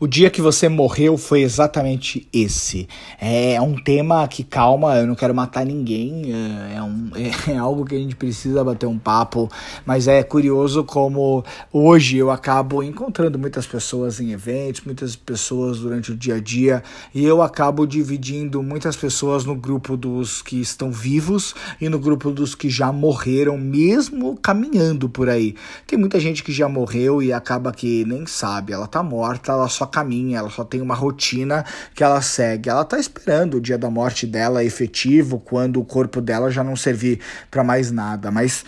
O dia que você morreu foi exatamente esse. É um tema que, calma, eu não quero matar ninguém, é, é um, é algo que a gente precisa bater um papo, mas é curioso como hoje eu acabo encontrando muitas pessoas em eventos, muitas pessoas durante o dia a dia, e eu acabo dividindo muitas pessoas no grupo dos que estão vivos e no grupo dos que já morreram, mesmo caminhando por aí. Tem muita gente que já morreu e acaba que nem sabe, ela tá morta, ela só caminha, ela só tem uma rotina que ela segue. Ela tá esperando o dia da morte dela efetivo, quando o corpo dela já não servir para mais nada, mas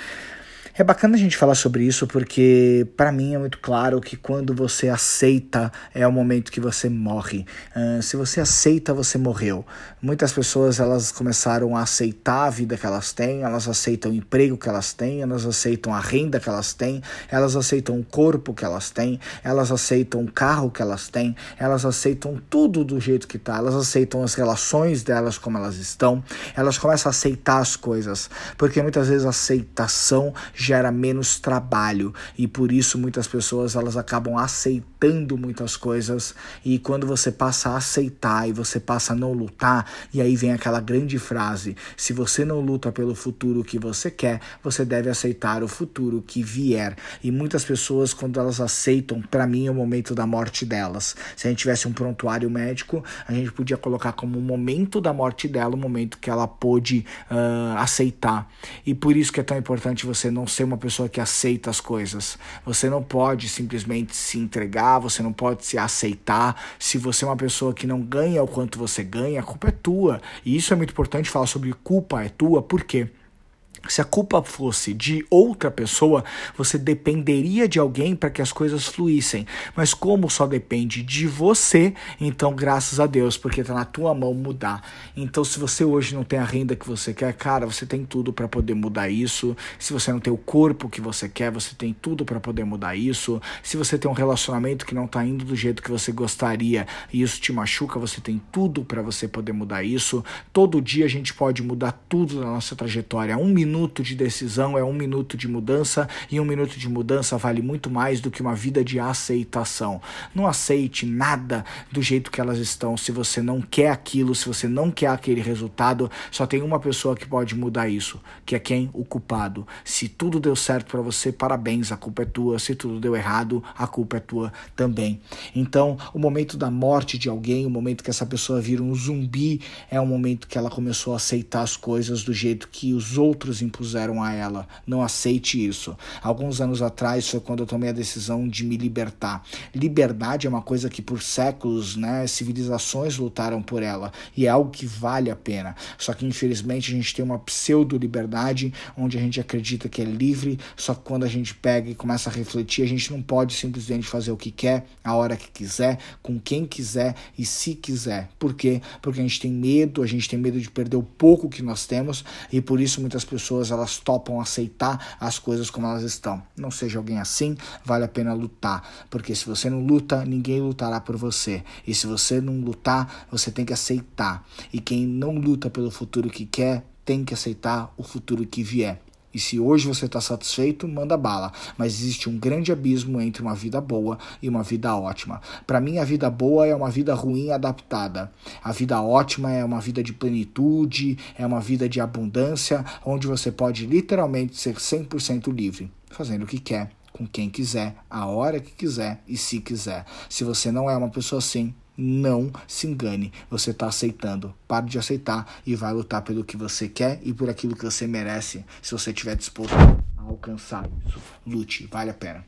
é bacana a gente falar sobre isso porque para mim é muito claro que quando você aceita é o momento que você morre. Uh, se você aceita, você morreu. Muitas pessoas elas começaram a aceitar a vida que elas têm, elas aceitam o emprego que elas têm, elas aceitam a renda que elas têm, elas aceitam o corpo que elas têm, elas aceitam o carro que elas têm, elas aceitam tudo do jeito que tá, elas aceitam as relações delas como elas estão, elas começam a aceitar as coisas, porque muitas vezes a aceitação gera menos trabalho. E por isso muitas pessoas elas acabam aceitando muitas coisas e quando você passa a aceitar e você passa a não lutar e aí vem aquela grande frase se você não luta pelo futuro que você quer você deve aceitar o futuro que vier. E muitas pessoas quando elas aceitam para mim é o momento da morte delas. Se a gente tivesse um prontuário médico a gente podia colocar como o momento da morte dela o momento que ela pôde uh, aceitar. E por isso que é tão importante você não ser uma pessoa que aceita as coisas. Você não pode simplesmente se entregar, você não pode se aceitar. Se você é uma pessoa que não ganha o quanto você ganha, a culpa é tua. E isso é muito importante falar sobre culpa é tua, por quê? Se a culpa fosse de outra pessoa, você dependeria de alguém para que as coisas fluíssem. Mas como só depende de você, então graças a Deus, porque está na tua mão mudar. Então se você hoje não tem a renda que você quer, cara, você tem tudo para poder mudar isso. Se você não tem o corpo que você quer, você tem tudo para poder mudar isso. Se você tem um relacionamento que não está indo do jeito que você gostaria e isso te machuca, você tem tudo para você poder mudar isso. Todo dia a gente pode mudar tudo na nossa trajetória. Um minuto minuto de decisão é um minuto de mudança e um minuto de mudança vale muito mais do que uma vida de aceitação. Não aceite nada do jeito que elas estão. Se você não quer aquilo, se você não quer aquele resultado, só tem uma pessoa que pode mudar isso, que é quem? O culpado. Se tudo deu certo para você, parabéns, a culpa é tua. Se tudo deu errado, a culpa é tua também. Então, o momento da morte de alguém, o momento que essa pessoa vira um zumbi, é o momento que ela começou a aceitar as coisas do jeito que os impuseram a ela. Não aceite isso. Alguns anos atrás foi quando eu tomei a decisão de me libertar. Liberdade é uma coisa que por séculos, né, civilizações lutaram por ela e é algo que vale a pena. Só que infelizmente a gente tem uma pseudo liberdade onde a gente acredita que é livre, só que quando a gente pega e começa a refletir, a gente não pode simplesmente fazer o que quer, a hora que quiser, com quem quiser e se quiser. Por quê? Porque a gente tem medo, a gente tem medo de perder o pouco que nós temos e por isso muitas pessoas pessoas elas topam aceitar as coisas como elas estão. Não seja alguém assim, vale a pena lutar, porque se você não luta, ninguém lutará por você. E se você não lutar, você tem que aceitar. E quem não luta pelo futuro que quer, tem que aceitar o futuro que vier. E se hoje você está satisfeito, manda bala. Mas existe um grande abismo entre uma vida boa e uma vida ótima. Para mim, a vida boa é uma vida ruim adaptada. A vida ótima é uma vida de plenitude, é uma vida de abundância, onde você pode literalmente ser 100% livre, fazendo o que quer, com quem quiser, a hora que quiser e se quiser. Se você não é uma pessoa assim, não se engane, você está aceitando. Pare de aceitar e vai lutar pelo que você quer e por aquilo que você merece, se você estiver disposto a alcançar isso. Lute, vale a pena.